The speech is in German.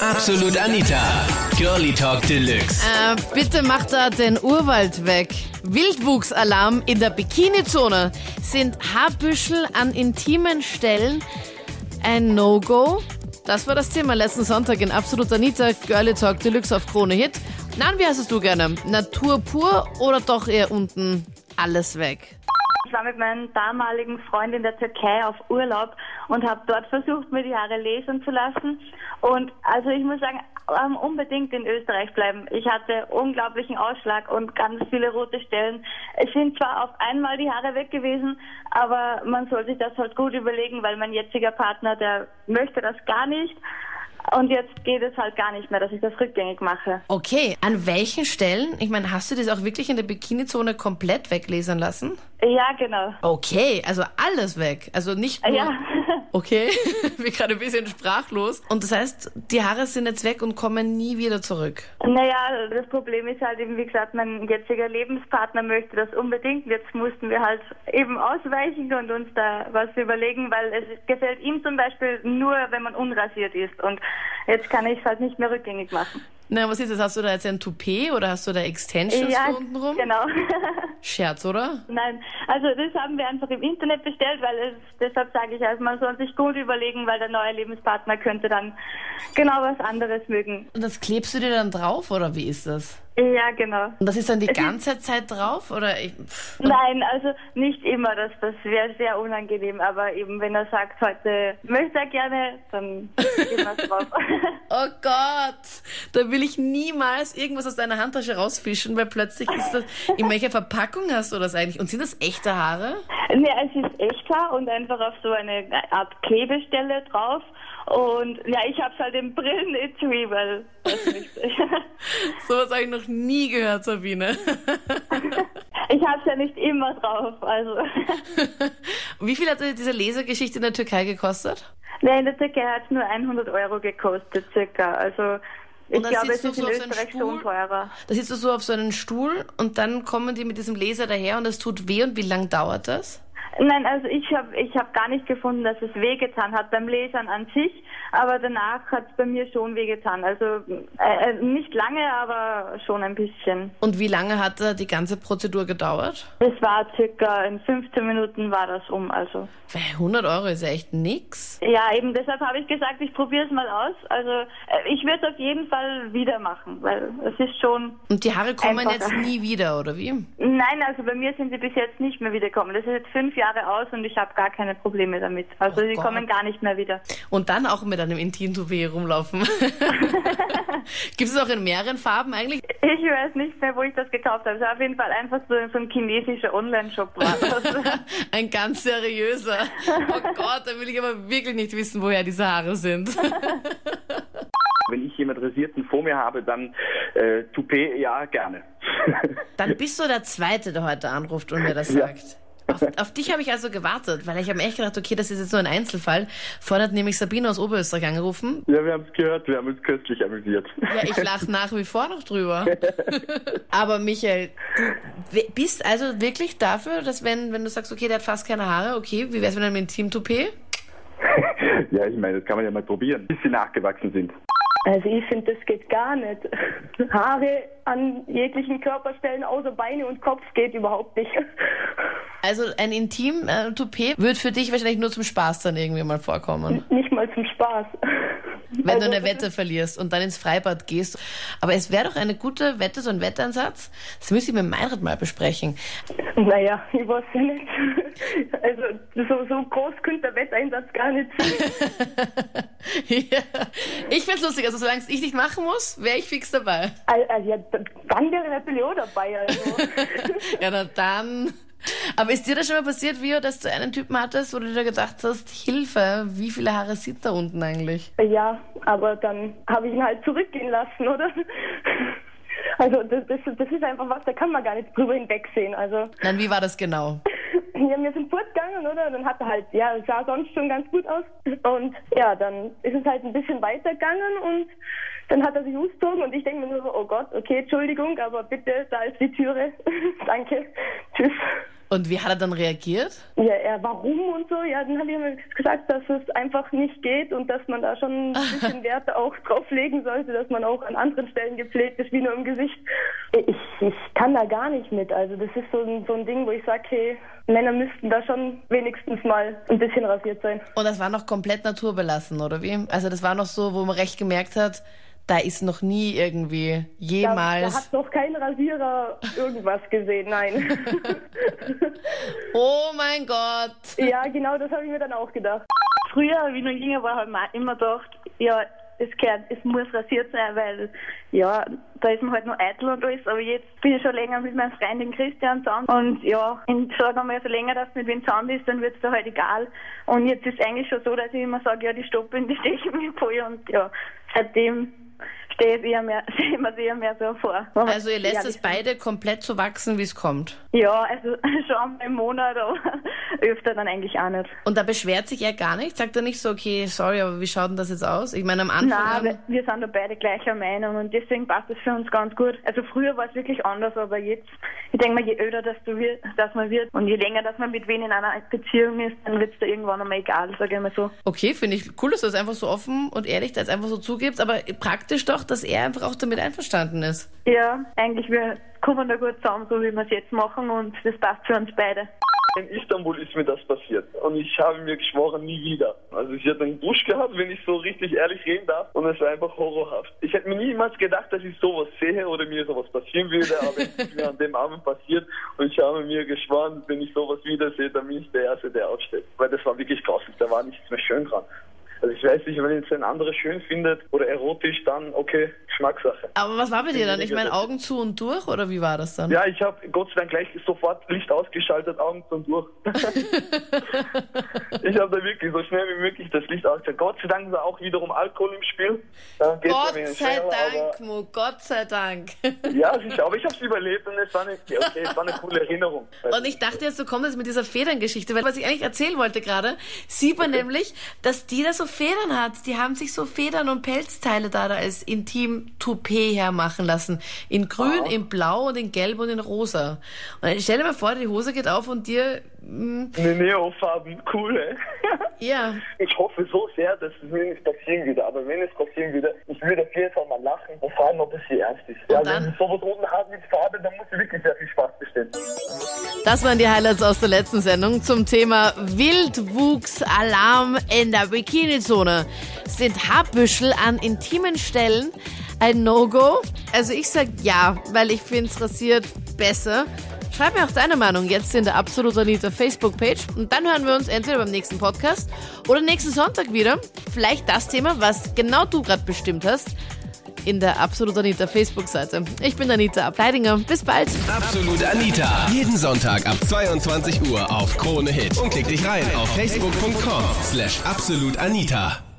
Absolut Anita. Girlie Talk Deluxe. Äh, bitte macht da den Urwald weg. Wildwuchsalarm in der Bikini-Zone. Sind Haarbüschel an intimen Stellen ein No-Go? Das war das Thema letzten Sonntag in Absolut Anita, Girlie Talk Deluxe auf Krone Hit. Nein, wie heißt es du gerne? Natur pur oder doch eher unten alles weg? Ich war mit meinem damaligen Freund in der Türkei auf Urlaub und habe dort versucht, mir die Haare lesen zu lassen. Und also ich muss sagen, unbedingt in Österreich bleiben. Ich hatte unglaublichen Ausschlag und ganz viele rote Stellen. Es sind zwar auf einmal die Haare weg gewesen, aber man soll sich das halt gut überlegen, weil mein jetziger Partner, der möchte das gar nicht. Und jetzt geht es halt gar nicht mehr, dass ich das rückgängig mache. Okay, an welchen Stellen? Ich meine, hast du das auch wirklich in der Bikini-Zone komplett weglesen lassen? Ja, genau. Okay, also alles weg. Also nicht nur. Ja. Okay, bin gerade ein bisschen sprachlos. Und das heißt, die Haare sind jetzt weg und kommen nie wieder zurück. Naja, das Problem ist halt eben, wie gesagt, mein jetziger Lebenspartner möchte das unbedingt. Jetzt mussten wir halt eben ausweichen und uns da was überlegen, weil es gefällt ihm zum Beispiel nur, wenn man unrasiert ist. Und jetzt kann ich es halt nicht mehr rückgängig machen. Na, was ist das? Hast du da jetzt ein Toupet oder hast du da Extensions ja, unten rum? genau. Scherz, oder? Nein, also das haben wir einfach im Internet bestellt, weil es, deshalb sage ich, also man soll sich gut überlegen, weil der neue Lebenspartner könnte dann genau was anderes mögen. Und das klebst du dir dann drauf oder wie ist das? Ja, genau. Und das ist dann die ganze Zeit drauf oder? Ich. Nein, also nicht immer, das, das wäre sehr unangenehm, aber eben wenn er sagt, heute möchte er gerne, dann gehen wir drauf. Oh Gott, da will ich niemals irgendwas aus deiner Handtasche rausfischen, weil plötzlich ist das. In welcher Verpackung hast du das eigentlich? Und sind das echte Haare? Nee, es ist echt klar und einfach auf so eine Art Klebestelle drauf. Und ja, ich habe es halt im Brillenetui, weil nicht. Sowas habe ich noch nie gehört, Sabine. ich habe es ja nicht immer drauf, also. Wie viel hat diese Lesergeschichte in der Türkei gekostet? Nee, in der Türkei hat es nur 100 Euro gekostet, circa. Also Und dann glaube, es sitzt du ist so in auf so einem Österreich Stuhl? schon teurer. Da sitzt du so auf so einem Stuhl und dann kommen die mit diesem Laser daher und es tut weh und wie lang dauert das? Nein, also ich habe ich hab gar nicht gefunden, dass es wehgetan hat beim Lasern an sich, aber danach hat es bei mir schon wehgetan. Also äh, äh, nicht lange, aber schon ein bisschen. Und wie lange hat da die ganze Prozedur gedauert? Es war circa in 15 Minuten war das um, also. Weil 100 Euro ist ja echt nix. Ja, eben deshalb habe ich gesagt, ich probiere es mal aus. Also äh, ich werde es auf jeden Fall wieder machen, weil es ist schon... Und die Haare kommen Einfacher. jetzt nie wieder, oder wie? Nein, also bei mir sind sie bis jetzt nicht mehr wiedergekommen. Das ist jetzt fünf Jahre aus und ich habe gar keine Probleme damit. Also Oh sie Gott. kommen gar nicht mehr wieder. Und dann auch mit einem Intim-Toupet rumlaufen. Gibt es auch in mehreren Farben eigentlich? Ich weiß nicht mehr, wo ich das gekauft habe. Es war auf jeden Fall einfach so, so ein chinesischer Online-Shop. Ein ganz seriöser. Oh Gott, da will ich aber wirklich nicht wissen, woher diese Haare sind. Wenn ich jemand Rasierten vor mir habe, dann äh, Toupet, ja, gerne. Dann bist du der Zweite, der heute anruft und mir das Ja. Auf, auf dich habe ich also gewartet, weil ich habe mir echt gedacht, okay, das ist jetzt nur ein Einzelfall. Vorhin hat nämlich Sabine aus Oberösterreich angerufen. ja, wir haben es gehört, wir haben uns köstlich amüsiert. Ja, ich lache nach wie vor noch drüber. Aber Michael, du bist also wirklich dafür, dass wenn, wenn du sagst, okay, der hat fast keine Haare, okay, wie wär's mit einem Intim-Toupet? ja, ich meine, das kann man ja mal probieren, bis sie nachgewachsen sind. Also ich finde, das geht gar nicht. Haare an jeglichen Körperstellen außer Beine und Kopf geht überhaupt nicht. Also ein Intim-Toupet wird für dich wahrscheinlich nur zum Spaß dann irgendwie mal vorkommen. Nicht mal zum Spaß. Wenn Also, du eine Wette verlierst und dann ins Freibad gehst. Aber es wäre doch eine gute Wette, so ein Wettansatz. Das müsste ich mit Meinrad mal besprechen. Naja, ich weiß ja nicht. Also so, so groß könnte der Wetteinsatz gar nicht sein. ja. Ich find's lustig, also solange ich nicht machen muss, wäre ich fix dabei. Also, also ja, dann wäre natürlich auch dabei. Also. Ja, na dann. Aber ist dir das schon mal passiert, Vio, dass du einen Typen hattest, wo du dir gedacht hast, Hilfe, wie viele Haare sind da unten eigentlich? Ja, aber dann habe ich ihn halt zurückgehen lassen, oder? Also das, das, das ist einfach was, da kann man gar nicht drüber hinwegsehen. Also Nein, wie war das genau? Ja, wir sind fortgegangen, oder? Dann hat er halt, ja, es sah sonst schon ganz gut aus. Und ja, dann ist es halt ein bisschen weitergegangen und dann hat er sich ausgezogen und ich denke mir nur so, oh Gott, okay, Entschuldigung, aber bitte, da ist die Türe. Danke. Tschüss. Und wie hat er dann reagiert? Ja, er, warum und so? Ja, dann habe ich ihm gesagt, dass es einfach nicht geht und dass man da schon ein bisschen Wert auch drauf legen sollte, dass man auch an anderen Stellen gepflegt ist, wie nur im Gesicht. Ich, ich kann da gar nicht mit. Also das ist so ein, so ein Ding, wo ich sage, hey, Männer müssten da schon wenigstens mal ein bisschen rasiert sein. Und das war noch komplett naturbelassen, oder wie? Also das war noch so, wo man recht gemerkt hat, da ist noch nie irgendwie jemals. Da, da hat noch kein Rasierer irgendwas gesehen, nein. oh mein Gott. Ja, genau, das habe ich mir dann auch gedacht. Früher, wie ich noch jünger war, habe ich immer gedacht, ja, es, gehört, es muss rasiert sein, weil ja, da ist man halt nur eitel und alles. Aber jetzt bin ich schon länger mit meinem Freund den Christian zusammen. Und ja, in, sagen wir mal, so länger, dass mit wem zusammen bist, dann wird es da halt egal. Und jetzt ist es eigentlich schon so, dass ich immer sage, ja, die stoppen, die stechen mir voll. Und ja, seitdem stehe ich eher mehr, sehe ich mir eher mehr so vor. Also ihr lässt es beide komplett so wachsen, wie es kommt? Ja, also schon einmal im Monat, aber öfter dann eigentlich auch nicht. Und da beschwert sich er gar nicht? Sagt er nicht so, okay, sorry, aber wie schaut denn das jetzt aus? Ich meine, am Anfang... Nein, wir sind da beide gleicher Meinung und deswegen passt es für uns ganz gut. Also früher war es wirklich anders, aber jetzt, ich denke mal, je öder dass, du wird, dass man wird und je länger, dass man mit wen in einer Beziehung ist, dann wird es da irgendwann einmal egal, sage ich mal so. Okay, finde ich cool, dass du das einfach so offen und ehrlich das einfach so zugibst, aber praktisch doch, dass er einfach auch damit einverstanden ist. Ja, eigentlich, wir kommen da gut zusammen, so wie wir es jetzt machen und das passt für uns beide. In Istanbul ist mir das passiert und ich habe mir geschworen, nie wieder. Also ich hatte einen Busch gehabt, wenn ich so richtig ehrlich reden darf und es war einfach horrorhaft. Ich hätte mir niemals gedacht, dass ich sowas sehe oder mir sowas passieren würde, aber es ist mir an dem Abend passiert und ich habe mir geschworen, wenn ich sowas wiedersehe, dann bin ich der Erste, der aufsteht. Weil das war wirklich grausig, da war nichts mehr schön dran. Also ich weiß nicht, wenn jetzt ein anderer schön findet oder erotisch, dann okay, Geschmackssache. Aber was war bei dir dann? Ich meine, Augen zu und durch oder wie war das dann? Ja, ich habe Gott sei Dank gleich sofort Licht ausgeschaltet, Augen zu und durch. ich habe da wirklich so schnell wie möglich das Licht ausgeschaltet. Gott sei Dank war auch wiederum Alkohol im Spiel. Gott sei schneller, Dank, Mo, Gott sei Dank. ja, sicher, aber ich habe es überlebt und es war, eine, okay, es war eine coole Erinnerung. Und ich dachte jetzt, du kommst jetzt mit dieser Federngeschichte, weil was ich eigentlich erzählen wollte gerade, sieht man okay. nämlich, dass die da so Federn hat. Die haben sich so Federn und Pelzteile da, da als Intim-Toupet hermachen lassen. In grün, oh. in blau und in gelb und in rosa. Und stell dir mal vor, die Hose geht auf und dir... Mh, Eine Neofarben, cool, ey. Ja. Ich hoffe so sehr, dass es mir nicht passieren würde. Aber wenn es passieren würde, ich würde auf jeden Fall mal lachen und fragen, ob es hier ernst ist. Und ja, dann, wenn es sowas unten hat mit Farbe, dann muss ich wirklich sehr. Das waren die Highlights aus der letzten Sendung zum Thema Wildwuchsalarm in der Bikini-Zone. Sind Haarbüschel an intimen Stellen ein No-Go? Also ich sag ja, weil ich finde es rasiert besser. Schreib mir auch deine Meinung jetzt in der Absolut Anita Facebook-Page und dann hören wir uns entweder beim nächsten Podcast oder nächsten Sonntag wieder. Vielleicht das Thema, was genau du gerade bestimmt hast, in der Absolut Anita Facebook-Seite. Ich bin Anita Ableidinger. Bis bald. Absolut Anita. Jeden Sonntag ab 22 Uhr auf Krone Hit. Und klick dich rein auf facebook.com slash absolutanita.